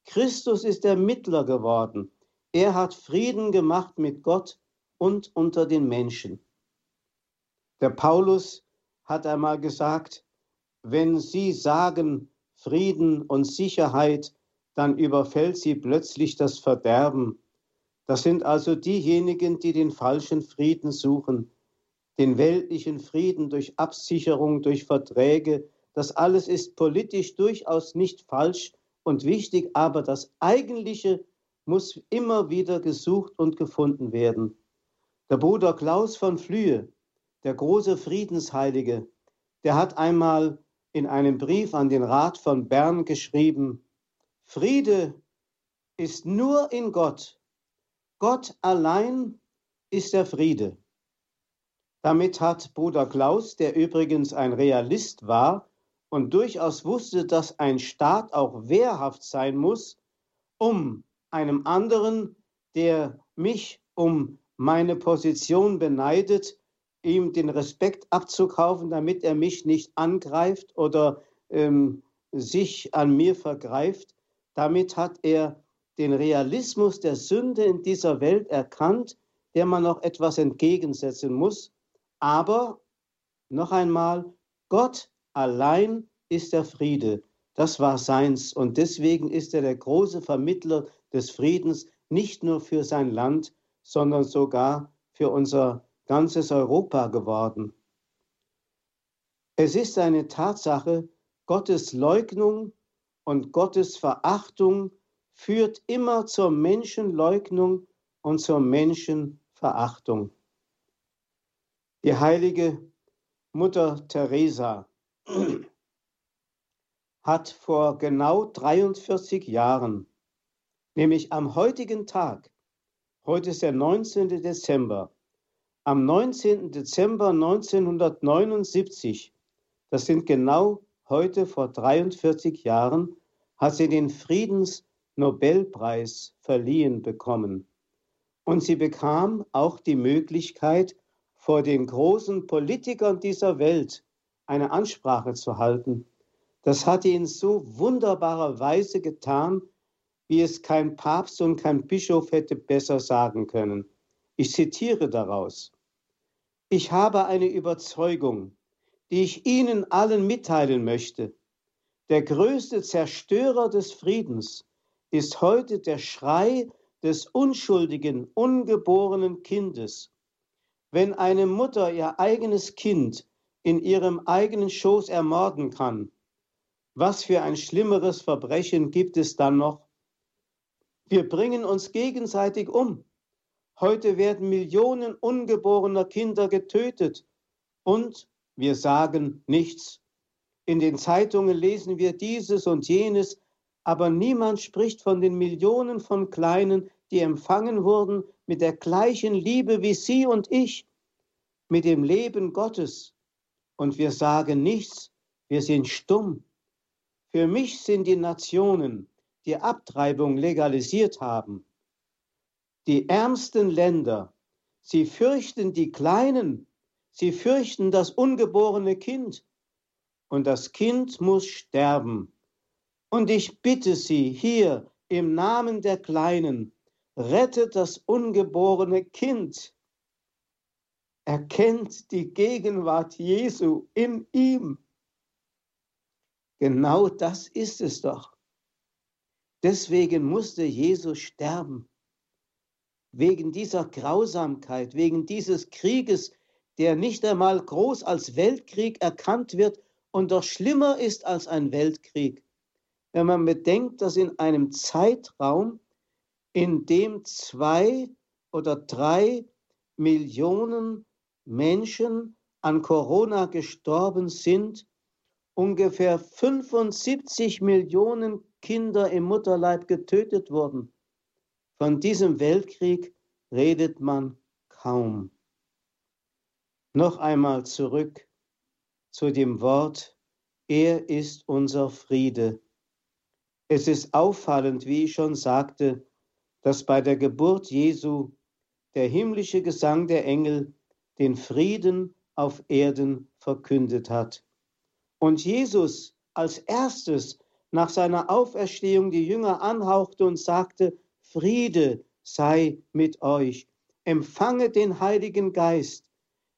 Christus ist der Mittler geworden. Er hat Frieden gemacht mit Gott und unter den Menschen. Der Paulus hat einmal gesagt, wenn Sie sagen Frieden und Sicherheit, dann überfällt sie plötzlich das Verderben. Das sind also diejenigen, die den falschen Frieden suchen den weltlichen Frieden durch Absicherung, durch Verträge. Das alles ist politisch durchaus nicht falsch und wichtig, aber das Eigentliche muss immer wieder gesucht und gefunden werden. Der Bruder Klaus von Flühe, der große Friedensheilige, der hat einmal in einem Brief an den Rat von Bern geschrieben, Friede ist nur in Gott. Gott allein ist der Friede. Damit hat Bruder Klaus, der übrigens ein Realist war und durchaus wusste, dass ein Staat auch wehrhaft sein muss, um einem anderen, der mich um meine Position beneidet, ihm den Respekt abzukaufen, damit er mich nicht angreift oder ähm, sich an mir vergreift. Damit hat er den Realismus der Sünde in dieser Welt erkannt, der man noch etwas entgegensetzen muss. Aber noch einmal, Gott allein ist der Friede. Das war seins. Und deswegen ist er der große Vermittler des Friedens, nicht nur für sein Land, sondern sogar für unser ganzes Europa geworden. Es ist eine Tatsache, Gottes Leugnung und Gottes Verachtung führt immer zur Menschenleugnung und zur Menschenverachtung. Die heilige Mutter Teresa *clears throat* hat vor genau 43 Jahren, nämlich am heutigen Tag, heute ist der 19. Dezember, am 19. Dezember 1979, das sind genau heute vor 43 Jahren, hat sie den Friedensnobelpreis verliehen bekommen. Und sie bekam auch die Möglichkeit, vor den großen Politikern dieser Welt eine Ansprache zu halten. Das hat ihn so wunderbarer Weise getan, wie es kein Papst und kein Bischof hätte besser sagen können. Ich zitiere daraus. Ich habe eine Überzeugung, die ich Ihnen allen mitteilen möchte. Der größte Zerstörer des Friedens ist heute der Schrei des unschuldigen, ungeborenen Kindes. Wenn eine Mutter ihr eigenes Kind in ihrem eigenen Schoß ermorden kann, was für ein schlimmeres Verbrechen gibt es dann noch? Wir bringen uns gegenseitig um. Heute werden Millionen ungeborener Kinder getötet und wir sagen nichts. In den Zeitungen lesen wir dieses und jenes, aber niemand spricht von den Millionen von Kleinen, die empfangen wurden mit der gleichen Liebe wie Sie und ich, mit dem Leben Gottes. Und wir sagen nichts, wir sind stumm. Für mich sind die Nationen, die Abtreibung legalisiert haben, die ärmsten Länder. Sie fürchten die Kleinen, sie fürchten das ungeborene Kind. Und das Kind muss sterben. Und ich bitte Sie hier im Namen der Kleinen, rettet das ungeborene Kind. Erkennt die Gegenwart Jesu in ihm. Genau das ist es doch. Deswegen musste Jesus sterben. Wegen dieser Grausamkeit, wegen dieses Krieges, der nicht einmal groß als Weltkrieg erkannt wird und doch schlimmer ist als ein Weltkrieg. Wenn man bedenkt, dass in einem Zeitraum, in dem zwei oder drei Millionen Menschen an Corona gestorben sind, ungefähr 75 Millionen Kinder im Mutterleib getötet wurden. Von diesem Weltkrieg redet man kaum. Noch einmal zurück zu dem Wort, er ist unser Friede. Es ist auffallend, wie ich schon sagte, dass bei der Geburt Jesu der himmlische Gesang der Engel den Frieden auf Erden verkündet hat. Und Jesus als erstes nach seiner Auferstehung die Jünger anhauchte und sagte, Friede sei mit euch, empfange den Heiligen Geist.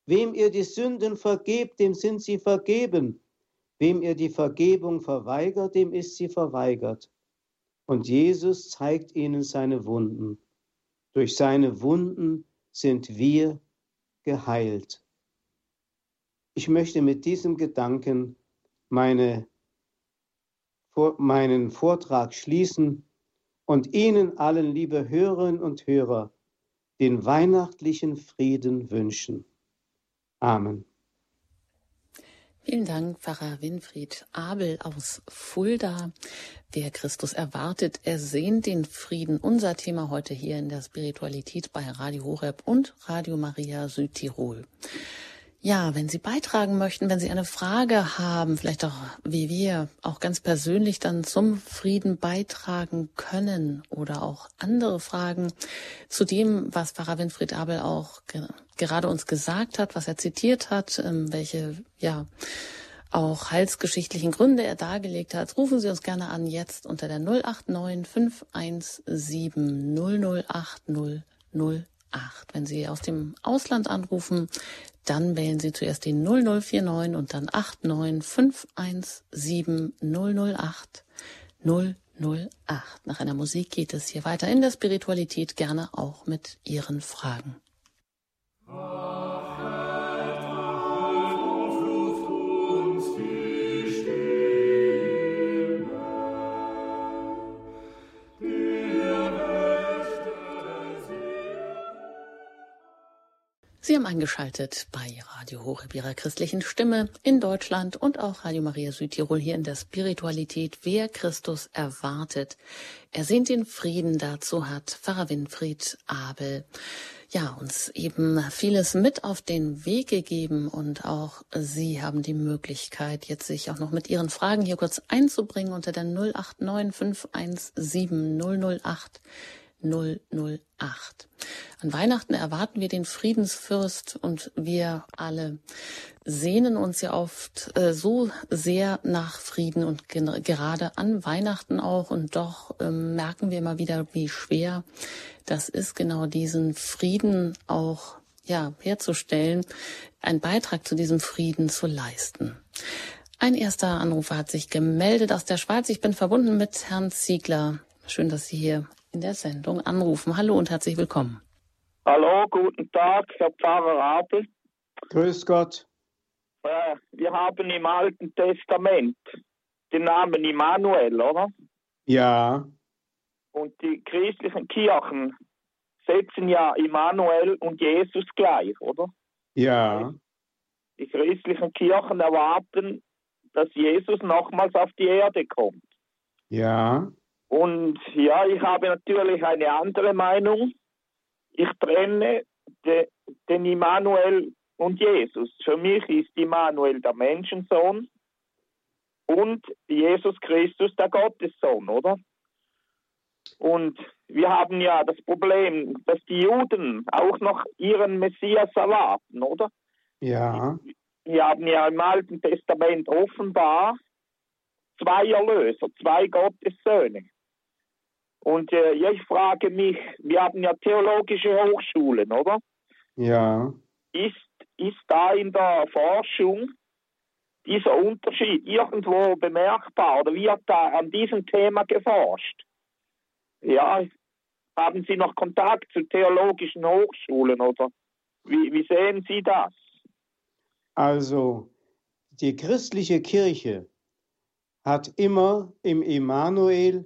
Wem ihr die Sünden vergebt, dem sind sie vergeben. Wem ihr die Vergebung verweigert, dem ist sie verweigert. Und Jesus zeigt ihnen seine Wunden. Durch seine Wunden sind wir geheilt. Ich möchte mit diesem Gedanken meine, meinen Vortrag schließen und Ihnen allen, liebe Hörerinnen und Hörer, den weihnachtlichen Frieden wünschen. Amen. Vielen Dank, Pfarrer Winfried Abel aus Fulda. Wer Christus erwartet, ersehnt den Frieden. Unser Thema heute hier in der Spiritualität bei Radio Horeb und Radio Maria Südtirol. Ja, wenn Sie beitragen möchten, wenn Sie eine Frage haben, vielleicht auch wie wir auch ganz persönlich dann zum Frieden beitragen können oder auch andere Fragen zu dem, was Pfarrer Winfried Abel auch ge gerade uns gesagt hat, was er zitiert hat, ähm, welche, ja, auch heilsgeschichtlichen Gründe er dargelegt hat, rufen Sie uns gerne an jetzt unter der 089 517 008 008. Wenn Sie aus dem Ausland anrufen, dann wählen Sie zuerst die 0049 und dann 89517 008 008. Nach einer Musik geht es hier weiter in der Spiritualität, gerne auch mit Ihren Fragen. Die Sie haben eingeschaltet bei Radio Horeb Ihrer christlichen Stimme in Deutschland und auch Radio Maria Südtirol hier in der Spiritualität, wer Christus erwartet. Er sehnt den Frieden, dazu hat Pfarrer Winfried Abel ja, uns eben vieles mit auf den Weg gegeben und auch Sie haben die Möglichkeit, jetzt sich auch noch mit Ihren Fragen hier kurz einzubringen unter der 089 517 008 008. An Weihnachten erwarten wir den Friedensfürst und wir alle sehnen uns ja oft äh, so sehr nach Frieden und gerade an Weihnachten auch und doch ähm, merken wir immer wieder, wie schwer das ist, genau diesen Frieden auch ja, herzustellen, einen Beitrag zu diesem Frieden zu leisten. Ein erster Anrufer hat sich gemeldet aus der Schweiz. Ich bin verbunden mit Herrn Ziegler. Schön, dass Sie hier in der Sendung anrufen. Hallo und herzlich willkommen. Hallo, guten Tag, Herr Pfarrer Abel. Grüß Gott. Äh, wir haben im Alten Testament den Namen Immanuel, oder? Ja. Und die christlichen Kirchen setzen ja Immanuel und Jesus gleich, oder? Ja. Die christlichen Kirchen erwarten, dass Jesus nochmals auf die Erde kommt. Ja. Und ja, ich habe natürlich eine andere Meinung. Ich trenne de, den Immanuel und Jesus. Für mich ist Immanuel der Menschensohn und Jesus Christus der Gottessohn, oder? Und wir haben ja das Problem, dass die Juden auch noch ihren Messias erwarten, oder? Ja. Wir haben ja im Alten Testament offenbar zwei Erlöser, zwei Gottessöhne. Und äh, ich frage mich, wir haben ja theologische Hochschulen, oder? Ja. Ist, ist da in der Forschung dieser Unterschied irgendwo bemerkbar oder wird da an diesem Thema geforscht? Ja, haben Sie noch Kontakt zu theologischen Hochschulen oder wie, wie sehen Sie das? Also, die christliche Kirche hat immer im Immanuel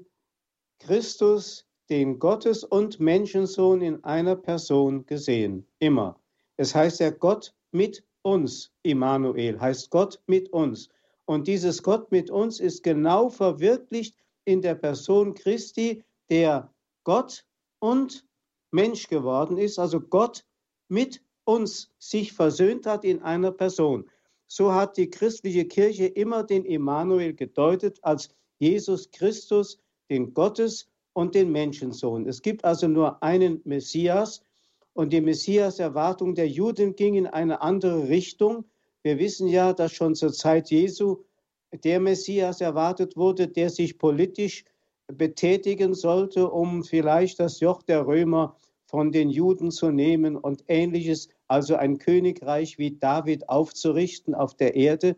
Christus, den Gottes- und Menschensohn in einer Person gesehen. Immer. Es heißt ja Gott mit uns. Immanuel heißt Gott mit uns. Und dieses Gott mit uns ist genau verwirklicht in der Person Christi, der Gott und Mensch geworden ist, also Gott mit uns sich versöhnt hat in einer Person. So hat die christliche Kirche immer den Immanuel gedeutet als Jesus Christus, den Gottes- und den Menschensohn. Es gibt also nur einen Messias und die Messias-Erwartung der Juden ging in eine andere Richtung. Wir wissen ja, dass schon zur Zeit Jesu der Messias erwartet wurde, der sich politisch betätigen sollte, um vielleicht das Joch der Römer von den Juden zu nehmen und ähnliches, also ein Königreich wie David aufzurichten auf der Erde.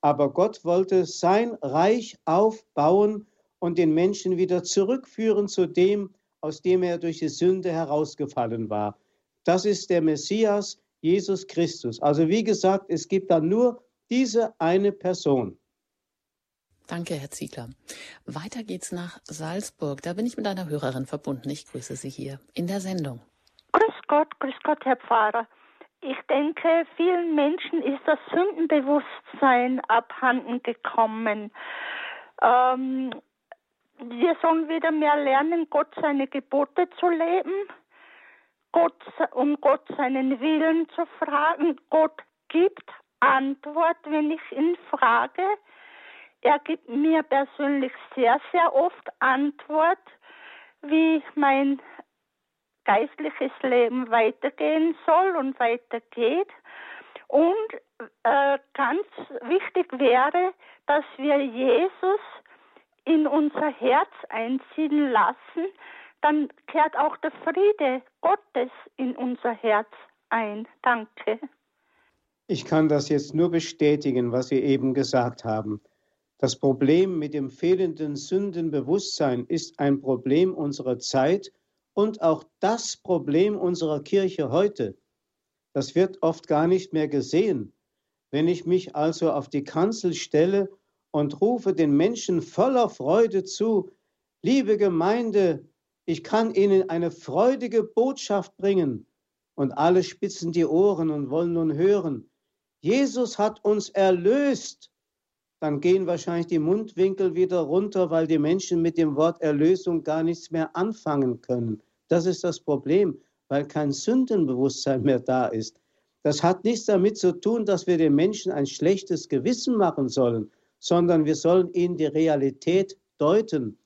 Aber Gott wollte sein Reich aufbauen und den Menschen wieder zurückführen zu dem, aus dem er durch die Sünde herausgefallen war. Das ist der Messias, Jesus Christus. Also wie gesagt, es gibt da nur diese eine Person. Danke, Herr Ziegler. Weiter geht's nach Salzburg. Da bin ich mit einer Hörerin verbunden. Ich grüße Sie hier in der Sendung. Grüß Gott, grüß Gott, Herr Pfarrer. Ich denke, vielen Menschen ist das Sündenbewusstsein abhanden gekommen. Ähm, wir sollen wieder mehr lernen, Gott seine Gebote zu leben, Gott, um Gott seinen Willen zu fragen. Gott gibt Antwort, wenn ich ihn frage. Er gibt mir persönlich sehr, sehr oft Antwort, wie mein geistliches Leben weitergehen soll und weitergeht. Und äh, ganz wichtig wäre, dass wir Jesus in unser Herz einziehen lassen, dann kehrt auch der Friede Gottes in unser Herz ein. Danke. Ich kann das jetzt nur bestätigen, was Sie eben gesagt haben. Das Problem mit dem fehlenden Sündenbewusstsein ist ein Problem unserer Zeit und auch das Problem unserer Kirche heute. Das wird oft gar nicht mehr gesehen. Wenn ich mich also auf die Kanzel stelle und rufe den Menschen voller Freude zu, liebe Gemeinde, ich kann Ihnen eine freudige Botschaft bringen. und alle spitzen die Ohren und wollen nun hören, Jesus hat uns erlöst, dann gehen wahrscheinlich die Mundwinkel wieder runter, weil die Menschen mit dem Wort Erlösung gar nichts mehr anfangen können. Das ist das Problem, weil kein Sündenbewusstsein mehr da ist. Das hat nichts damit zu tun, dass wir den Menschen ein schlechtes Gewissen machen sollen, sondern wir sollen ihnen die Realität deuten.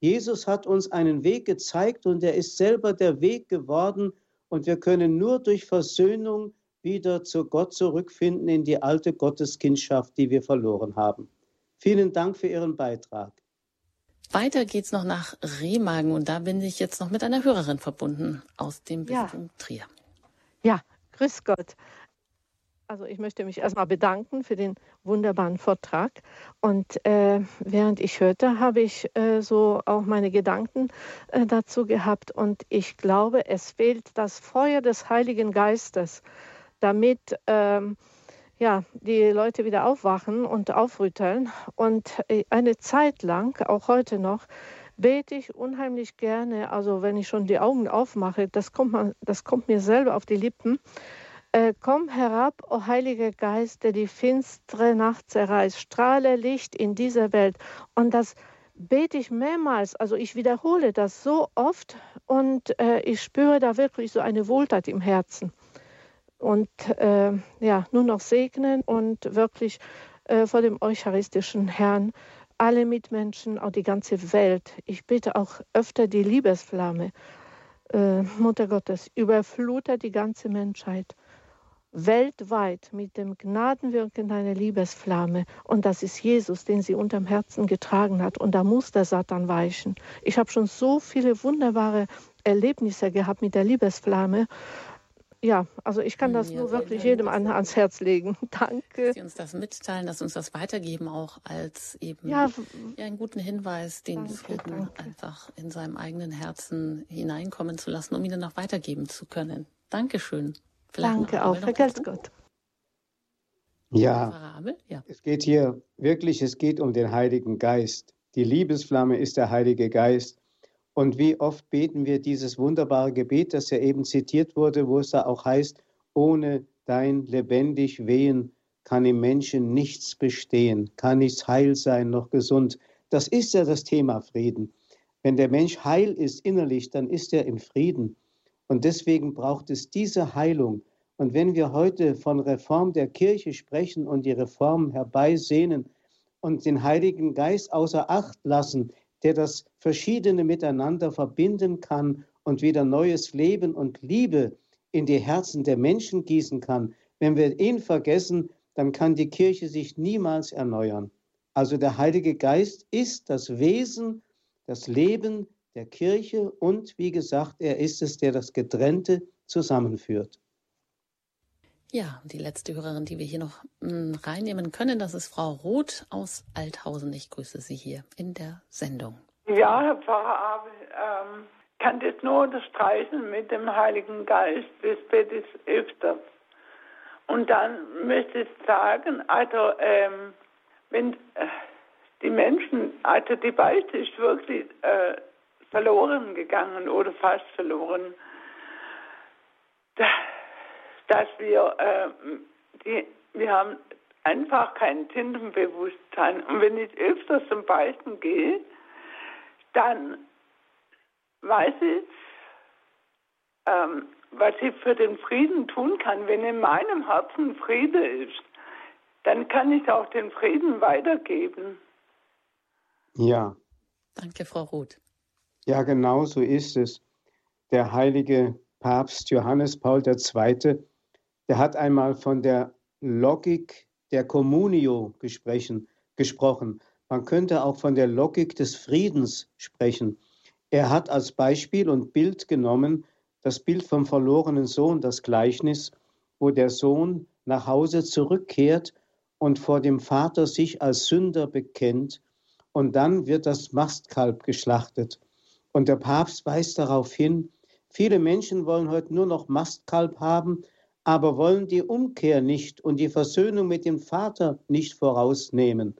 Jesus hat uns einen Weg gezeigt und er ist selber der Weg geworden und wir können nur durch Versöhnung wieder zu Gott zurückfinden in die alte Gotteskindschaft, die wir verloren haben. Vielen Dank für Ihren Beitrag. Weiter geht's noch nach Remagen und da bin ich jetzt noch mit einer Hörerin verbunden aus dem Bistum ja. Trier. Ja, grüß Gott. Also ich möchte mich erstmal bedanken für den wunderbaren Vortrag. Und äh, während ich hörte, habe ich äh, so auch meine Gedanken äh, dazu gehabt. Und ich glaube, es fehlt das Feuer des Heiligen Geistes, damit ähm, ja, die Leute wieder aufwachen und aufrütteln. Und äh, eine Zeit lang, auch heute noch, bete ich unheimlich gerne. Also wenn ich schon die Augen aufmache, das kommt, man, das kommt mir selber auf die Lippen. Äh, komm herab, o Heiliger Geist, der die finstere Nacht zerreißt, strahle Licht in dieser Welt. Und das bete ich mehrmals, also ich wiederhole das so oft und äh, ich spüre da wirklich so eine Wohltat im Herzen. Und äh, ja, nur noch segnen und wirklich äh, vor dem eucharistischen Herrn alle Mitmenschen, auch die ganze Welt. Ich bitte auch öfter die Liebesflamme. Äh, Mutter Gottes, überflute die ganze Menschheit weltweit mit dem Gnadenwirken deiner Liebesflamme. Und das ist Jesus, den sie unterm Herzen getragen hat. Und da muss der Satan weichen. Ich habe schon so viele wunderbare Erlebnisse gehabt mit der Liebesflamme. Ja, also ich kann das ja, nur wirklich jedem an, ans Herz legen. *laughs* Danke. Dass Sie uns das mitteilen, dass Sie uns das weitergeben, auch als eben ja, ja einen guten Hinweis, den danke, Frieden danke. einfach in seinem eigenen Herzen hineinkommen zu lassen, um ihn dann auch weitergeben zu können. Dankeschön. Danke auch, vergelt's Gott. Ja, ja, es geht hier wirklich, es geht um den Heiligen Geist. Die Liebesflamme ist der Heilige Geist. Und wie oft beten wir dieses wunderbare Gebet, das ja eben zitiert wurde, wo es da auch heißt, ohne dein lebendig Wehen kann im Menschen nichts bestehen, kann nichts heil sein noch gesund. Das ist ja das Thema Frieden. Wenn der Mensch heil ist innerlich, dann ist er im Frieden. Und deswegen braucht es diese Heilung. Und wenn wir heute von Reform der Kirche sprechen und die Reform herbeisehnen und den Heiligen Geist außer Acht lassen, der das Verschiedene miteinander verbinden kann und wieder neues Leben und Liebe in die Herzen der Menschen gießen kann, wenn wir ihn vergessen, dann kann die Kirche sich niemals erneuern. Also der Heilige Geist ist das Wesen, das Leben der Kirche und wie gesagt, er ist es, der das Getrennte zusammenführt. Ja, die letzte Hörerin, die wir hier noch hm, reinnehmen können, das ist Frau Roth aus Althausen. Ich grüße Sie hier in der Sendung. Ja, Herr Pfarrer Abel, ähm, kann das nur unterstreichen mit dem Heiligen Geist, das bete ich öfters. Und dann möchte ich sagen, also, ähm, wenn äh, die Menschen, also die Beichte ist wirklich äh, verloren gegangen oder fast verloren, dass wir, äh, die, wir haben einfach kein Tintenbewusstsein. Und wenn ich öfters zum Beichten gehe, dann weiß ich, ähm, was ich für den Frieden tun kann. Wenn in meinem Herzen Friede ist, dann kann ich auch den Frieden weitergeben. Ja. Danke, Frau Roth. Ja, genau so ist es. Der heilige Papst Johannes Paul II., der hat einmal von der Logik der Communio gesprochen. Man könnte auch von der Logik des Friedens sprechen. Er hat als Beispiel und Bild genommen das Bild vom verlorenen Sohn, das Gleichnis, wo der Sohn nach Hause zurückkehrt und vor dem Vater sich als Sünder bekennt und dann wird das Mastkalb geschlachtet. Und der Papst weist darauf hin, viele Menschen wollen heute nur noch Mastkalb haben, aber wollen die Umkehr nicht und die Versöhnung mit dem Vater nicht vorausnehmen.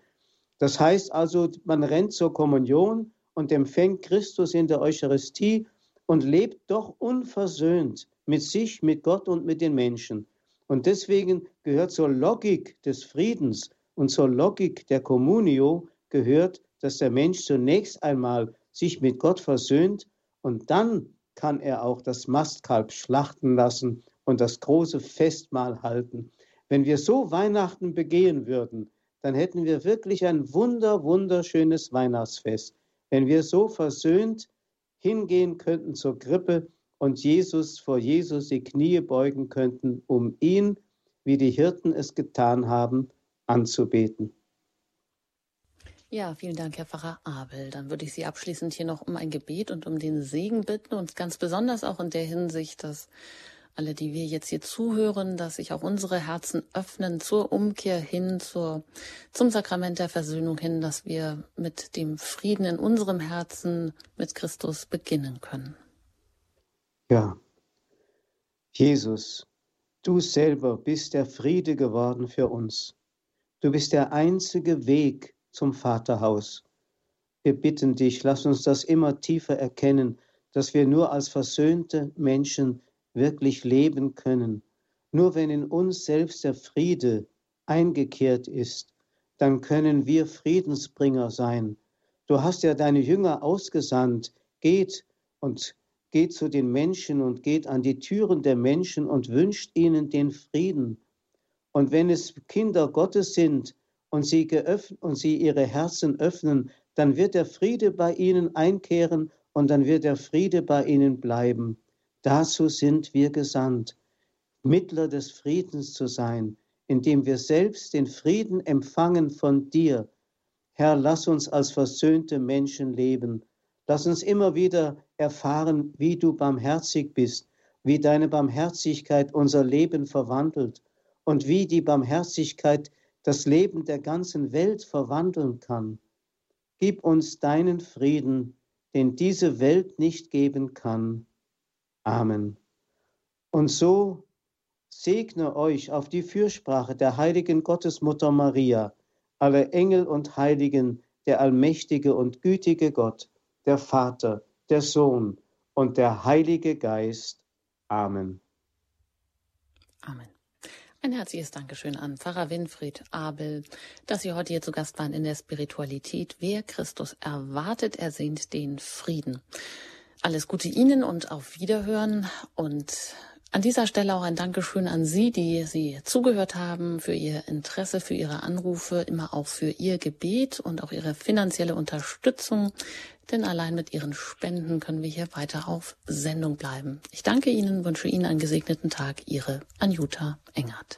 Das heißt also, man rennt zur Kommunion und empfängt Christus in der Eucharistie, und lebt doch unversöhnt mit sich, mit Gott und mit den Menschen. Und deswegen gehört zur Logik des Friedens und zur Logik der Communio gehört, dass der Mensch zunächst einmal sich mit Gott versöhnt und dann kann er auch das Mastkalb schlachten lassen und das große Festmahl halten. Wenn wir so Weihnachten begehen würden, dann hätten wir wirklich ein wunder, wunderschönes Weihnachtsfest. Wenn wir so versöhnt hingehen könnten zur Krippe und Jesus vor Jesus die Knie beugen könnten, um ihn, wie die Hirten es getan haben, anzubeten. Ja, vielen Dank, Herr Pfarrer Abel. Dann würde ich Sie abschließend hier noch um ein Gebet und um den Segen bitten und ganz besonders auch in der Hinsicht, dass alle, die wir jetzt hier zuhören, dass sich auch unsere Herzen öffnen zur Umkehr hin, zur, zum Sakrament der Versöhnung hin, dass wir mit dem Frieden in unserem Herzen mit Christus beginnen können. Ja, Jesus, du selber bist der Friede geworden für uns. Du bist der einzige Weg, zum Vaterhaus. Wir bitten dich, lass uns das immer tiefer erkennen, dass wir nur als versöhnte Menschen wirklich leben können. Nur wenn in uns selbst der Friede eingekehrt ist, dann können wir Friedensbringer sein. Du hast ja deine Jünger ausgesandt, geht und geht zu den Menschen und geht an die Türen der Menschen und wünscht ihnen den Frieden. Und wenn es Kinder Gottes sind, und sie, geöffnet, und sie ihre Herzen öffnen, dann wird der Friede bei ihnen einkehren und dann wird der Friede bei ihnen bleiben. Dazu sind wir gesandt, Mittler des Friedens zu sein, indem wir selbst den Frieden empfangen von dir. Herr, lass uns als versöhnte Menschen leben. Lass uns immer wieder erfahren, wie du barmherzig bist, wie deine Barmherzigkeit unser Leben verwandelt und wie die Barmherzigkeit das Leben der ganzen Welt verwandeln kann. Gib uns deinen Frieden, den diese Welt nicht geben kann. Amen. Und so segne euch auf die Fürsprache der heiligen Gottesmutter Maria, alle Engel und Heiligen, der allmächtige und gütige Gott, der Vater, der Sohn und der Heilige Geist. Amen. Amen. Ein herzliches Dankeschön an Pfarrer Winfried Abel, dass Sie heute hier zu Gast waren in der Spiritualität. Wer Christus erwartet, ersehnt den Frieden. Alles Gute Ihnen und auf Wiederhören und an dieser Stelle auch ein Dankeschön an Sie, die Sie zugehört haben, für Ihr Interesse, für Ihre Anrufe, immer auch für Ihr Gebet und auch Ihre finanzielle Unterstützung. Denn allein mit Ihren Spenden können wir hier weiter auf Sendung bleiben. Ich danke Ihnen, wünsche Ihnen einen gesegneten Tag. Ihre Anjuta Engert.